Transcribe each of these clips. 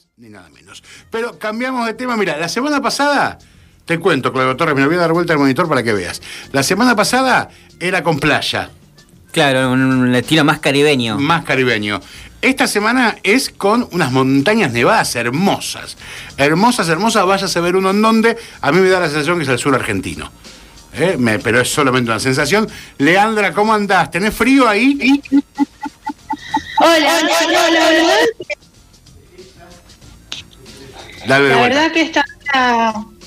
más ni nada menos. Pero cambiamos de tema. Mira, la semana pasada, te cuento, Claudio Torres, me voy a dar vuelta al monitor para que veas. La semana pasada era con playa. Claro, un estilo más caribeño. Más caribeño. Esta semana es con unas montañas nevadas hermosas. Hermosas, hermosas. Vayas a ver uno en donde. A mí me da la sensación que es el sur argentino. ¿Eh? pero es solamente una sensación. Leandra, ¿cómo andás? ¿Tenés frío ahí? Hola, hola, hola, hola. La verdad que esta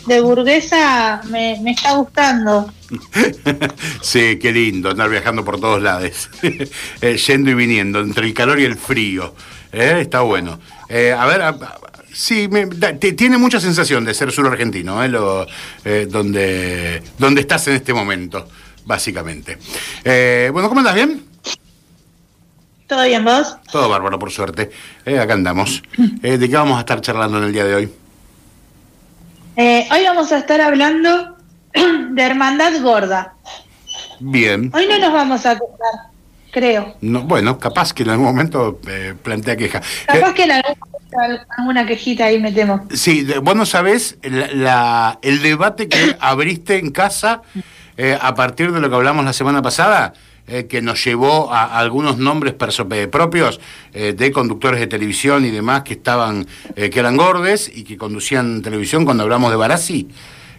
de burguesa me, está gustando. sí, qué lindo andar viajando por todos lados, eh, yendo y viniendo, entre el calor y el frío. Eh, está bueno. Eh, a ver, sí, tiene mucha sensación de ser sur argentino, donde, donde estás en este momento, básicamente. bueno, ¿cómo andas? ¿Bien? ¿Todo bien vos? Todo bárbaro, por suerte. acá andamos. ¿De qué vamos a estar charlando en el día de hoy? Eh, hoy vamos a estar hablando de Hermandad Gorda. Bien. Hoy no nos vamos a tocar, creo. No, bueno, capaz que en algún momento eh, plantea queja. Capaz eh, que en algún momento alguna quejita ahí metemos. Sí, vos no sabés la, el debate que abriste en casa a partir de lo que hablamos la semana pasada. Eh, que nos llevó a, algunos nombres eh, propios eh, de conductores de televisión y demás que estaban, que eran gordes y que conducían televisión cuando hablamos de Barassi.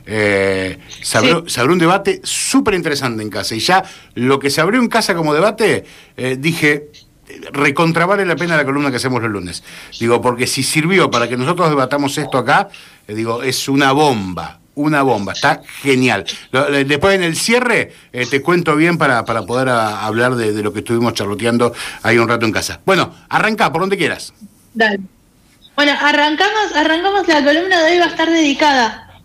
se, abrió, un debate súper interesante en casa y ya lo que se abrió en casa como debate, dije, recontravale la pena la columna que hacemos los lunes. Digo, porque si sirvió para que nosotros debatamos esto acá, digo, es una bomba, una bomba, está genial. Después en el cierre eh, te cuento bien para, para poder hablar de, lo que estuvimos charloteando ahí un rato en casa. Bueno, arranca por donde quieras. Dale. Bueno, arrancamos, arrancamos la columna de hoy va a estar dedicada.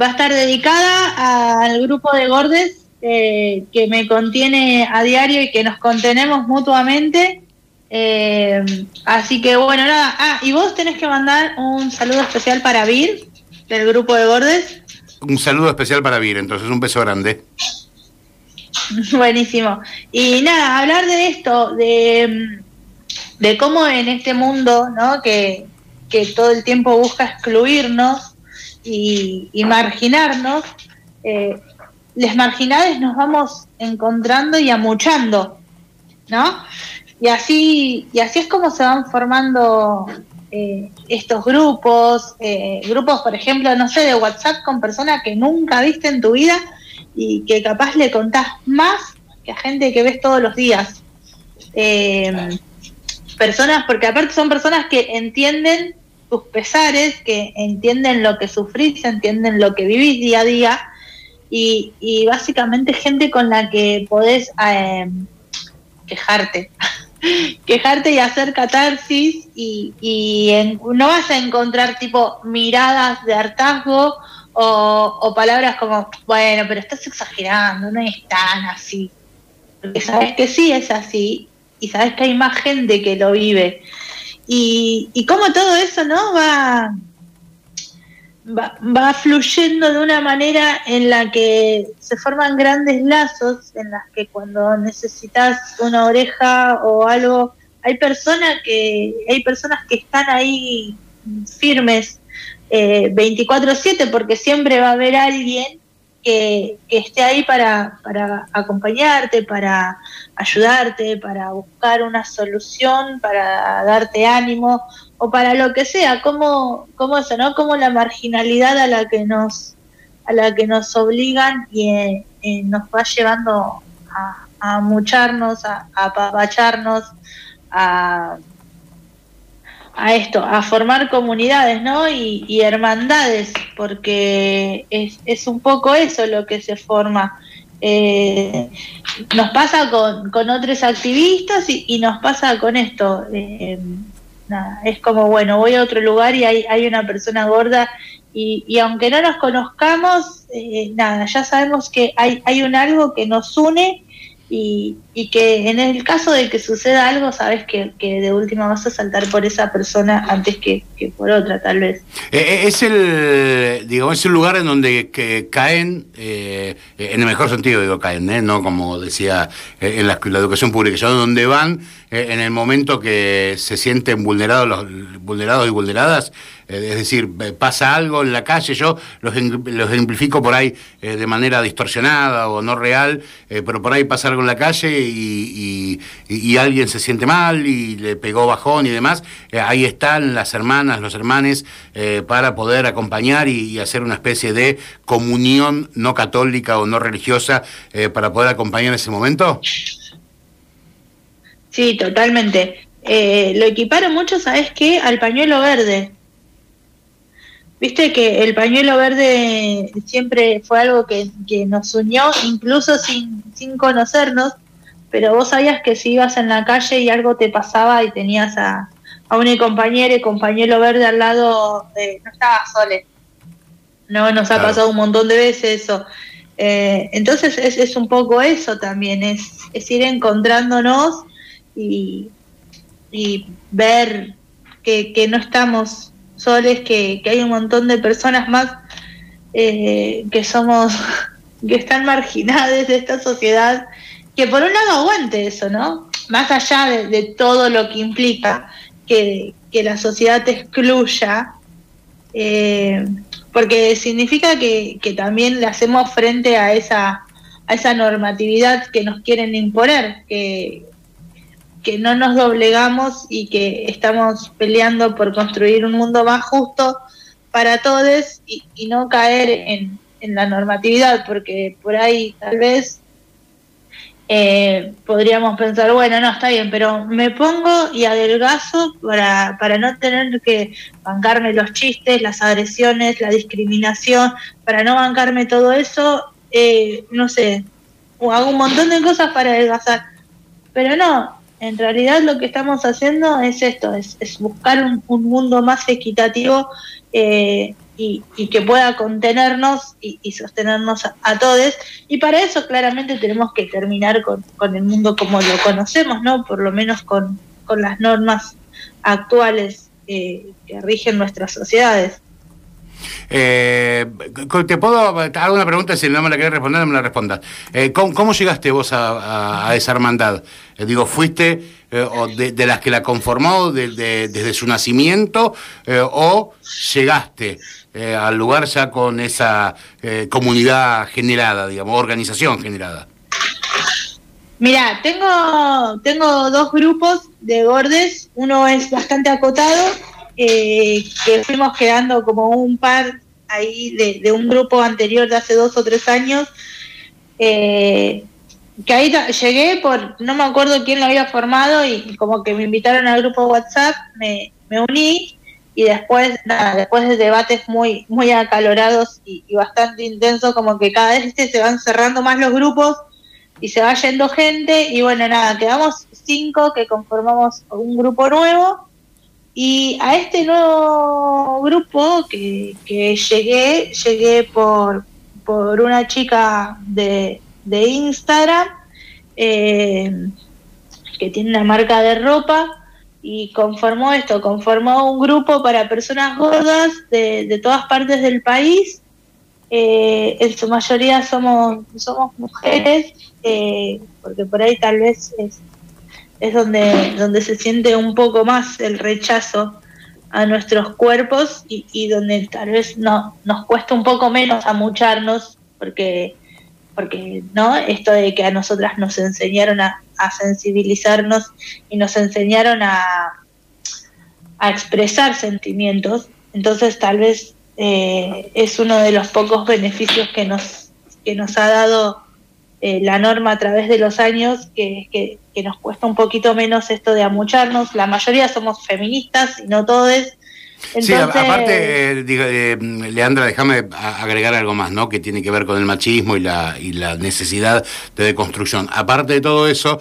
Va a estar dedicada al grupo de gordes eh, que me contiene a diario y que nos contenemos mutuamente. Eh, así que bueno, nada. Ah, y vos tenés que mandar un saludo especial para Vir, del grupo de Bordes. Un saludo especial para Vir, entonces un beso grande. Buenísimo. Y nada, hablar de esto, de, de cómo en este mundo, ¿no? Que, todo el tiempo busca excluirnos y, marginarnos, eh, las marginales nos vamos encontrando y amuchando, ¿no? Y así, y así es como se van formando eh, estos grupos, eh, grupos, por ejemplo, no sé, de WhatsApp con personas que nunca viste en tu vida y que capaz le contás más que a gente que ves todos los días. Eh, personas, porque aparte son personas que entienden tus pesares, que entienden lo que sufrís, entienden lo que vivís día a día y, y básicamente gente con la que podés quejarte. quejarte y hacer catarsis y, no vas a encontrar tipo miradas de hartazgo o, palabras como, bueno, pero estás exagerando, no es tan así. Porque sabes que sí es así y sabes que hay más gente que lo vive. Y, y cómo todo eso no va va, fluyendo de una manera en la que se forman grandes lazos, en las que cuando necesitas una oreja o algo, hay personas que, hay personas que están ahí firmes eh, 24/7 porque siempre va a haber alguien que, esté ahí para, para acompañarte, para ayudarte, para buscar una solución, para darte ánimo o para lo que sea, como, como eso, ¿no? Como la marginalidad a la que nos a la que nos obligan y eh, eh, nos va llevando a, a mucharnos, a, a a, a esto, a formar comunidades, ¿no? Y, hermandades, porque es, es, un poco eso lo que se forma. Eh, nos pasa con, con otros activistas y, nos pasa con esto. Nada, es como, bueno, voy a otro lugar y hay, hay una persona gorda y, y aunque no nos conozcamos, eh, nada, ya sabemos que hay, hay un algo que nos une y, y, que en el caso de que suceda algo, sabes que, de última vas a saltar por esa persona antes que, por otra, tal vez. Eh, eh, es el, digamos, es el lugar en donde que caen, eh, en el mejor sentido digo caen, no como decía en la, educación pública, sino donde van eh, en el momento que se sienten vulnerados, los, vulnerados y vulneradas, eh, es decir, pasa algo en la calle, yo los, los ejemplifico por ahí de manera distorsionada o no real, pero por ahí pasa algo en la calle y, alguien se siente mal y le pegó bajón y demás, ahí están las hermanas, los hermanes, para poder acompañar y, hacer una especie de comunión no católica o no religiosa para poder acompañar ese momento. Sí, totalmente. Eh, lo equiparon mucho, ¿sabes qué? Al pañuelo verde. Viste que el pañuelo verde siempre fue algo que, nos unió, incluso sin, sin conocernos, pero vos sabías que si ibas en la calle y algo te pasaba y tenías a, a un compañero y compañero verde al lado, de, no estaba sole. No, nos ha pasado un montón de veces eso. Eh, entonces es, es, un poco eso también, es, es ir encontrándonos y, ver que, no estamos soles, que, hay un montón de personas más eh, que somos, que están marginadas de esta sociedad, que por un lado aguante eso, ¿no? Más allá de, todo lo que implica que, la sociedad te excluya, eh, porque significa que, que, también le hacemos frente a esa, a esa normatividad que nos quieren imponer, que, que no nos doblegamos y que estamos peleando por construir un mundo más justo para todos y, no caer en, la normatividad, porque por ahí tal vez eh, podríamos pensar, bueno, no, está bien, pero me pongo y adelgazo para, para no tener que bancarme los chistes, las agresiones, la discriminación, para no bancarme todo eso, eh, no sé, hago un montón de cosas para adelgazar. Pero no, en realidad lo que estamos haciendo es esto, es, buscar un, mundo más equitativo eh, y, que pueda contenernos y, sostenernos a, todos. Y para eso claramente tenemos que terminar con, el mundo como lo conocemos, ¿no? Por lo menos con, las normas actuales eh, que rigen nuestras sociedades. Eh, te puedo hago una pregunta, si no me la querés responder, no me la respondas. Eh, ¿cómo, llegaste vos a, esa hermandad? Eh, digo, ¿fuiste de, de, las que la conformó desde su nacimiento o llegaste al lugar ya con esa comunidad generada, digamos, organización generada? Mira, tengo, tengo dos grupos de gordes, uno es bastante acotado eh, que fuimos quedando como un par ahí de, un grupo anterior de hace dos o tres años, eh, que ahí llegué por, no me acuerdo quién lo había formado y como que me invitaron al grupo WhatsApp, me, uní y después, nada, después de debates muy, muy acalorados y, bastante intensos, como que cada vez este se van cerrando más los grupos y se va yendo gente y bueno, nada, quedamos cinco que conformamos un grupo nuevo y a este nuevo grupo que, llegué, llegué por, por una chica de, de Instagram eh, que tiene una marca de ropa y conformó esto, conformó un grupo para personas gordas de, de todas partes del país. Eh, en su mayoría somos, somos mujeres, eh, porque por ahí tal vez es, es donde, donde se siente un poco más el rechazo a nuestros cuerpos y, donde tal vez no, nos cuesta un poco menos amucharnos porque porque no esto de que a nosotras nos enseñaron a, sensibilizarnos y nos enseñaron a, a expresar sentimientos entonces tal vez eh, es uno de los pocos beneficios que nos que nos ha dado eh, la norma a través de los años que, que, nos cuesta un poquito menos esto de amucharnos. La mayoría somos feministas y no todos. Sí, aparte, eh, eh, Leandra, déjame agregar algo más, ¿no? Que tiene que ver con el machismo y la, y la necesidad de deconstrucción. Aparte de todo eso,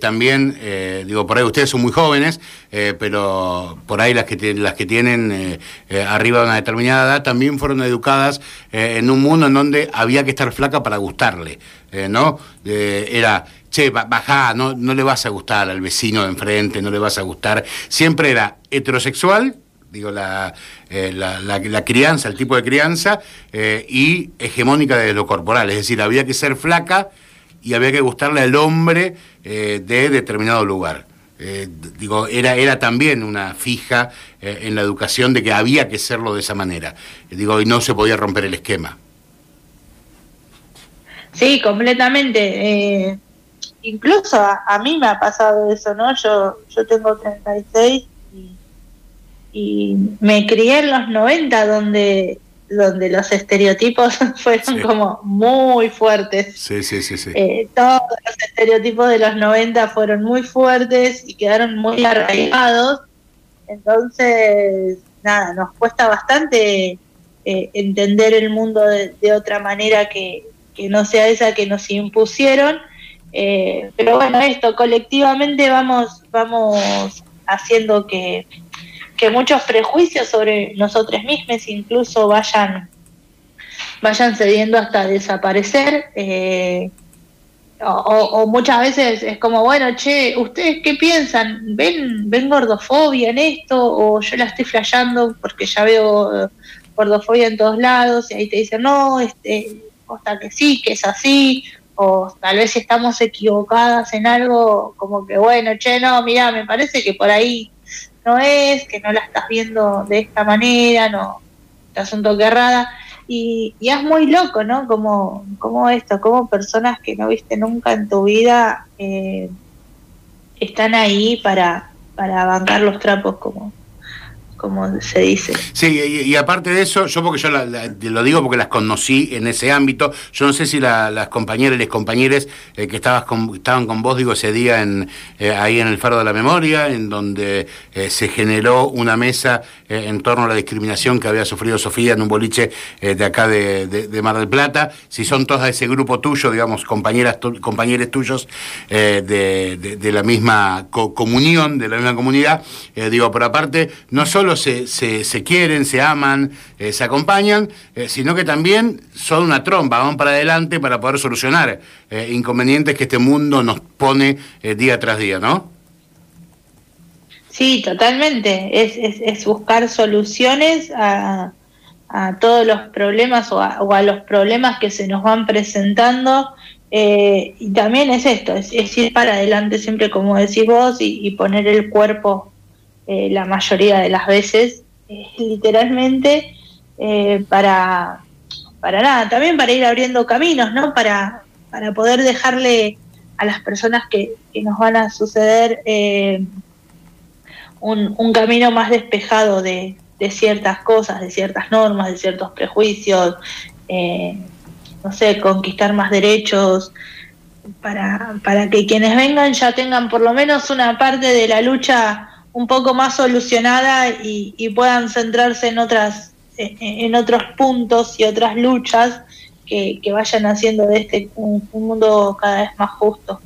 también, digo, por ahí ustedes son muy jóvenes, pero por ahí las que, las que tienen arriba de una determinada edad también fueron educadas en un mundo en donde había que estar flaca para gustarle. Eh, ¿no? era, che, bajá, no, no le vas a gustar al vecino de enfrente, no le vas a gustar. Siempre era heterosexual, digo, la, eh, la, crianza, el tipo de crianza, eh, y hegemónica de lo corporal, es decir, había que ser flaca y había que gustarle al hombre de determinado lugar. digo, era, era también una fija en la educación de que había que hacerlo de esa manera. digo, y no se podía romper el esquema. Sí, completamente. incluso a, mí me ha pasado eso, ¿no? Yo, yo tengo 36 y, me crié en los 90 donde donde los estereotipos fueron como muy fuertes. Sí, sí, sí, sí. Eh, todos los estereotipos de los 90 fueron muy fuertes y quedaron muy arraigados. Entonces, nada, nos cuesta bastante eh, entender el mundo de, otra manera que, que, no sea esa que nos impusieron. Eh, pero bueno, esto colectivamente vamos, vamos haciendo que que muchos prejuicios sobre nosotros mismos incluso vayan, vayan cediendo hasta desaparecer. Eh, o, muchas veces es como, bueno, che, ¿ustedes qué piensan? ¿Ven, ¿Ven gordofobia en esto? ¿O yo la estoy flasheando porque ya veo eh, gordofobia en todos lados? Y ahí te dicen, no, este, hasta que sí, que es así. O tal vez si estamos equivocadas en algo, como que, bueno, che, no, mira, me parece que por ahí no es, que no la estás viendo de esta manera, no, estás un toque errada. Y, y, es muy loco, ¿no? Como, como esto, como personas que no viste nunca en tu vida eh, están ahí para, para bancar los trapos, como, como se dice. Sí, y, aparte de eso, yo porque yo lo digo porque las conocí en ese ámbito, yo no sé si las compañeras y los compañeros eh, que estabas estaban con vos, digo, ese día en, eh, ahí en el Faro de la Memoria, en donde eh, se generó una mesa en torno a la discriminación que había sufrido Sofía en un boliche de acá de, Mar del Plata, si son todas de ese grupo tuyo, digamos, compañeras compañeros tuyos de, la misma comunión, de la misma comunidad, digo, por aparte, no solo se, se, quieren, se aman, eh, se acompañan, eh, sino que también son una trompa, van para adelante para poder solucionar eh, inconvenientes que este mundo nos pone día tras día, ¿no? Sí, totalmente. Es, es, buscar soluciones a, todos los problemas o a, los problemas que se nos van presentando. y también es esto, es, ir para adelante siempre como decís vos y poner el cuerpo eh, la mayoría de las veces, literalmente eh, para, para nada, también para ir abriendo caminos, ¿no? Para, para poder dejarle a las personas que, nos van a suceder eh, un, camino más despejado de, ciertas cosas, de ciertas normas, de ciertos prejuicios, no sé, conquistar más derechos, para, para que quienes vengan ya tengan por lo menos una parte de la lucha un poco más solucionada y, puedan centrarse en otras en otros puntos y otras luchas que, vayan haciendo de este un, mundo cada vez más justo.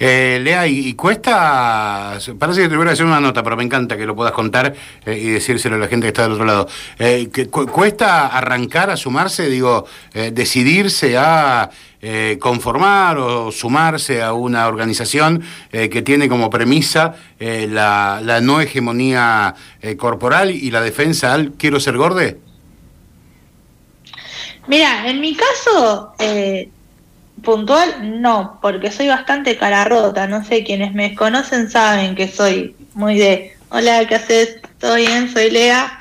Eh, Lea, y, cuesta, parece que te voy a hacer una nota, pero me encanta que lo puedas contar eh, y decírselo a la gente que está del otro lado. Eh, ¿Cuesta arrancar a sumarse, digo, eh, decidirse a conformar o sumarse a una organización que tiene como premisa la, la, no hegemonía corporal y la defensa al quiero ser gorde? Mira, en mi caso, puntual no, porque soy bastante cara rota, no sé, quienes me conocen saben que soy muy de, hola, ¿qué haces? ¿Todo bien? Soy Lea,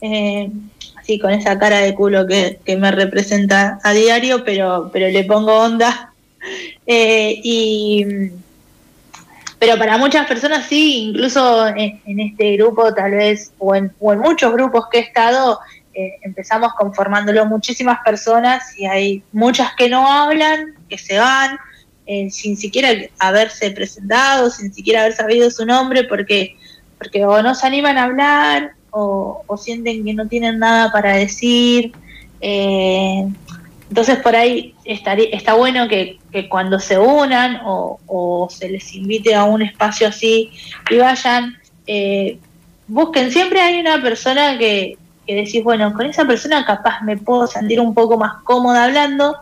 eh, así con esa cara de culo que, me representa a diario, pero, pero le pongo onda. Eh, y pero para muchas personas sí, incluso en, este grupo tal vez, o en, o en muchos grupos que he estado, eh, empezamos conformándolo muchísimas personas y hay muchas que no hablan, que se van, eh, sin siquiera haberse presentado, sin siquiera haber sabido su nombre, porque, porque o no se animan a hablar o, sienten que no tienen nada para decir. Eh, entonces por ahí está bueno que, cuando se unan o, se les invite a un espacio así y vayan, busquen, siempre hay una persona que, que decís, bueno, con esa persona capaz me puedo sentir un poco más cómoda hablando.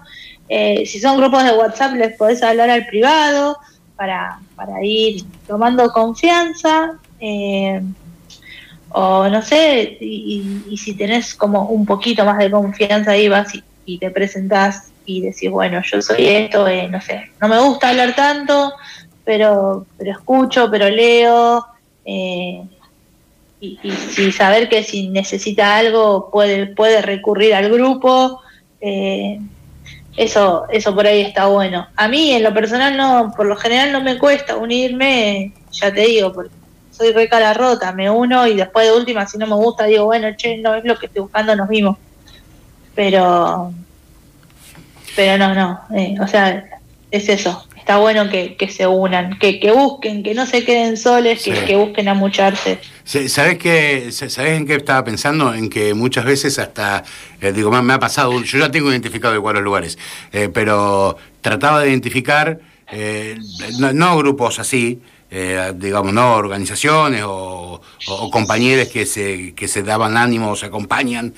Eh, si son grupos de WhatsApp, les podés hablar al privado para, para ir tomando confianza. Eh, o no sé, y, si tenés como un poquito más de confianza ahí vas y, te presentás y decís, bueno, yo soy esto, eh, no sé, no me gusta hablar tanto, pero, pero escucho, pero leo. Y, y, saber que si necesita algo puede, puede recurrir al grupo. Eh, eso, eso por ahí está bueno. A mí en lo personal no, por lo general no me cuesta unirme, ya te digo, porque soy re cara rota, me uno y después de última si no me gusta digo, bueno, che, no es lo que estoy buscando, nos vimos. Pero, pero no, no, eh, o sea, es eso, está bueno que, se unan, que, que busquen, que no se queden soles, que, que busquen amucharse. ¿Sabes qué? ¿Sabes en qué estaba pensando? En que muchas veces hasta, eh, digo, me ha pasado, yo ya tengo identificado igual los lugares, eh, pero trataba de identificar, eh, no, grupos así, digamos, no organizaciones o, compañeros que se, que se daban ánimo, se acompañan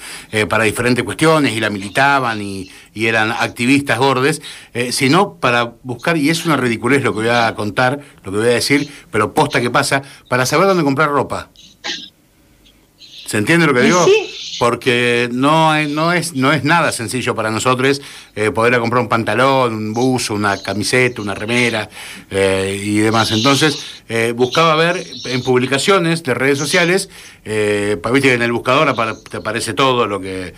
para diferentes cuestiones y la militaban y, y eran activistas gordes, sino para buscar, y es una ridiculez lo que voy a contar, lo que voy a decir, pero posta que pasa, para saber dónde comprar ropa. ¿Se entiende lo que digo? Porque no, no, es, no es nada sencillo para nosotros eh, poder comprar un pantalón, un buzo, una camiseta, una remera eh, y demás. Entonces, eh, buscaba ver en publicaciones de redes sociales, viste que en el buscador te aparece todo, lo que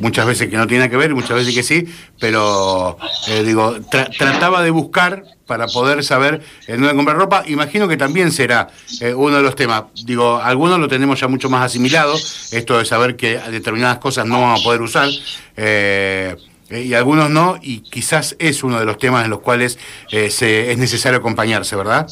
muchas veces que no tiene que ver, muchas veces que sí, pero digo, trataba de buscar para poder saber en dónde comprar ropa. Imagino que también será eh, uno de los temas. Digo, algunos lo tenemos ya mucho más asimilado, esto de saber que determinadas cosas no vamos a poder usar. Eh, y algunos no, y quizás es uno de los temas en los cuales eh, se, es necesario acompañarse, ¿verdad?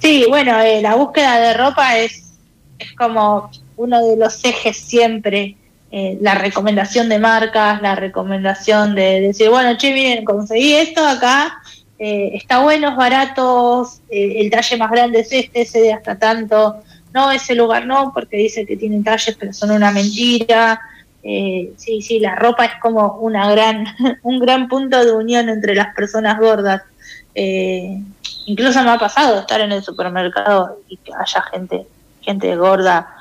Sí, bueno, la búsqueda de ropa es, es como uno de los ejes siempre eh, la recomendación de marcas, la recomendación de, decir, bueno, che, miren, conseguí esto acá, eh, está bueno, es barato, eh, el talle más grande es este, ese de hasta tanto, no, ese lugar no, porque dice que tienen talles, pero son una mentira. sí, sí, la ropa es como una gran, un gran punto de unión entre las personas gordas. incluso me ha pasado estar en el supermercado y que haya gente, gente gorda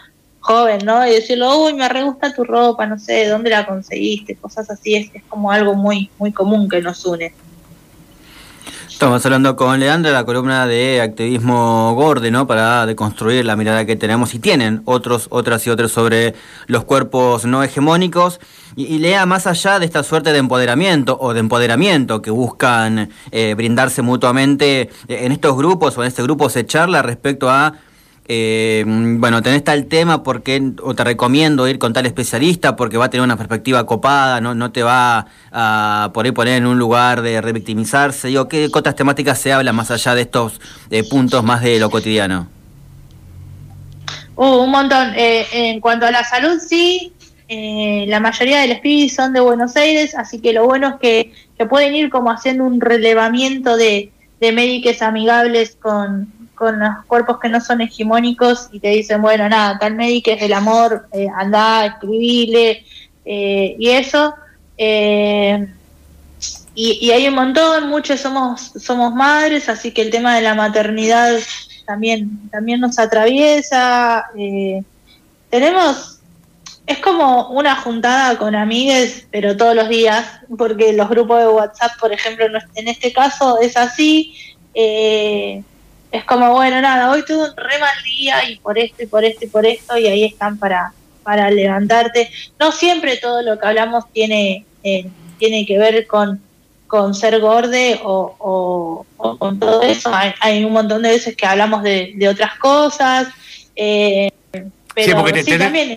joven, ¿no? Y decirlo, uy, me re gusta tu ropa, no sé, ¿dónde la conseguiste? Cosas así, es, es como algo muy, muy común que nos une. Estamos hablando con Leandra, la columna de activismo Gorde, ¿no? Para deconstruir la mirada que tenemos y tienen otros, otras y otros sobre los cuerpos no hegemónicos. Y, lea más allá de esta suerte de empoderamiento o de empoderamiento que buscan eh, brindarse mutuamente eh, en estos grupos o en este grupo se charla respecto a eh, bueno, tenés tal tema porque, o te recomiendo ir con tal especialista porque va a tener una perspectiva copada, no, no te va a por ahí poner en un lugar de revictimizarse. Digo, ¿qué otras temáticas se hablan más allá de estos eh, puntos más de lo cotidiano? Uh, un montón. Eh, en cuanto a la salud, sí. Eh, la mayoría de los pibes son de Buenos Aires, así que lo bueno es que, que pueden ir como haciendo un relevamiento de, de médicos amigables con, con los cuerpos que no son hegemónicos y te dicen, bueno, nada, tal médico es del amor, eh, anda, escribile, eh, y eso. Eh, y, hay un montón, muchos somos, somos madres, así que el tema de la maternidad también, también nos atraviesa. tenemos, es como una juntada con amigues, pero todos los días, porque los grupos de WhatsApp, por ejemplo, en este caso es así. Eh, es como, bueno, nada, hoy tuve un re mal día y por esto y por esto y por esto, y ahí están para, para levantarte. No siempre todo lo que hablamos tiene, eh, tiene que ver con, con ser gorde o, con todo eso. Hay, un montón de veces que hablamos de, otras cosas. Eh, sí, porque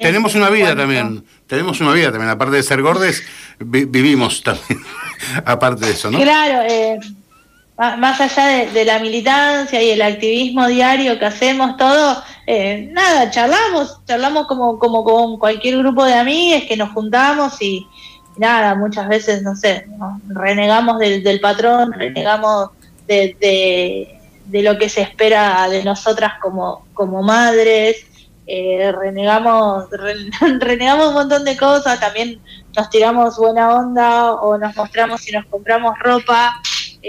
tenemos una vida también. Tenemos una vida también. Aparte de ser gordes, vivimos también. aparte de eso, ¿no? Claro, eh, más allá de, la militancia y el activismo diario que hacemos todo, eh, nada, charlamos, charlamos como, como con cualquier grupo de amigos que nos juntamos y, nada, muchas veces, no sé, renegamos del, patrón, renegamos de, de, lo que se espera de nosotras como, como madres, eh, renegamos, renegamos un montón de cosas, también nos tiramos buena onda o nos mostramos y nos compramos ropa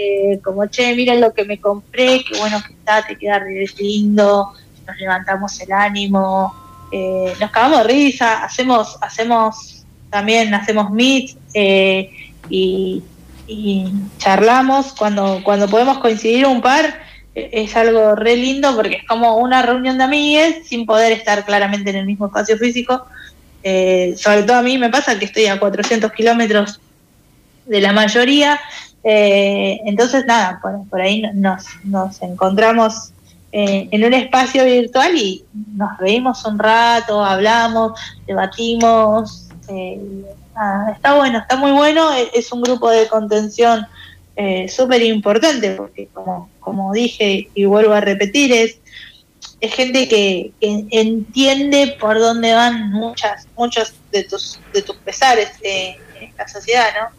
eh, como, che, miren lo que me compré, qué bueno que está, te queda lindo, nos levantamos el ánimo, eh, nos cagamos de risa, hacemos, hacemos también, hacemos meet eh, y, charlamos cuando, cuando podemos coincidir un par e, es algo re lindo porque es como una reunión de amigues sin poder estar claramente en el mismo espacio físico. Sobre todo a mí me pasa que estoy a 400 kilómetros de la mayoría, eh, entonces nada, por, por ahí nos, nos encontramos eh, en un espacio virtual y nos reímos un rato, hablamos, debatimos. Eh, está bueno, está muy bueno. E, es un grupo de contención eh, súper importante porque, como, dije y vuelvo a repetir, es, es gente que, entiende por dónde van muchas, muchos de tus, de tus pesares en esta sociedad, ¿no?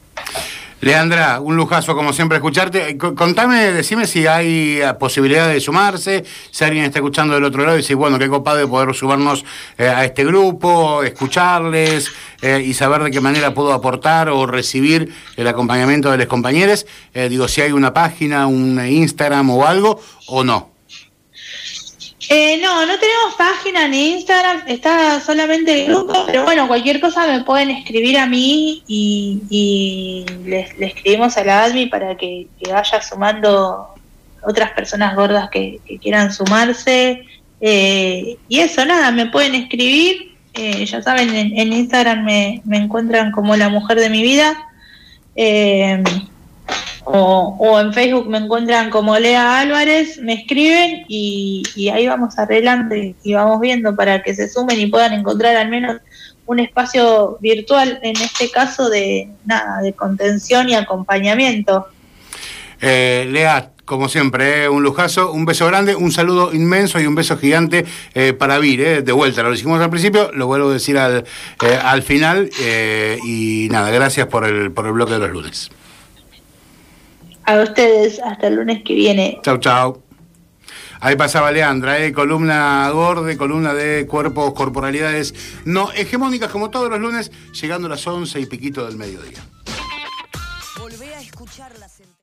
Leandra, un lujazo como siempre escucharte. Contame, decime si hay eh, posibilidad de sumarse, si alguien está escuchando del otro lado y dice, bueno, qué copado de poder sumarnos eh, a este grupo, escucharles eh, y saber de qué manera puedo aportar o recibir el acompañamiento de los compañeros. digo, si hay una página, un Instagram o algo, o no. Eh, no, no tenemos página ni Instagram, está solamente el grupo, pero bueno, cualquier cosa me pueden escribir a mí y, le, escribimos a la admi para que, vaya sumando otras personas gordas que, quieran sumarse. Eh, y eso, nada, me pueden escribir, eh, ya saben, en, Instagram me, me, encuentran como la mujer de mi vida. Eh, o, en Facebook me encuentran como Lea Álvarez, me escriben y, ahí vamos arreglando y, vamos viendo para que se sumen y puedan encontrar al menos un espacio virtual, en este caso de nada, de contención y acompañamiento. Eh, Lea, como siempre, eh, un lujazo, un beso grande, un saludo inmenso y un beso gigante eh, para Vir, de vuelta. Lo dijimos al principio, lo vuelvo a decir al, al final y nada, gracias por el, por el bloque de los lunes. A ustedes, hasta el lunes que viene. Chau, chau. Ahí pasaba Leandra, ¿eh? columna gorda, columna de cuerpos, corporalidades no hegemónicas como todos los lunes, llegando a las once y piquito del mediodía.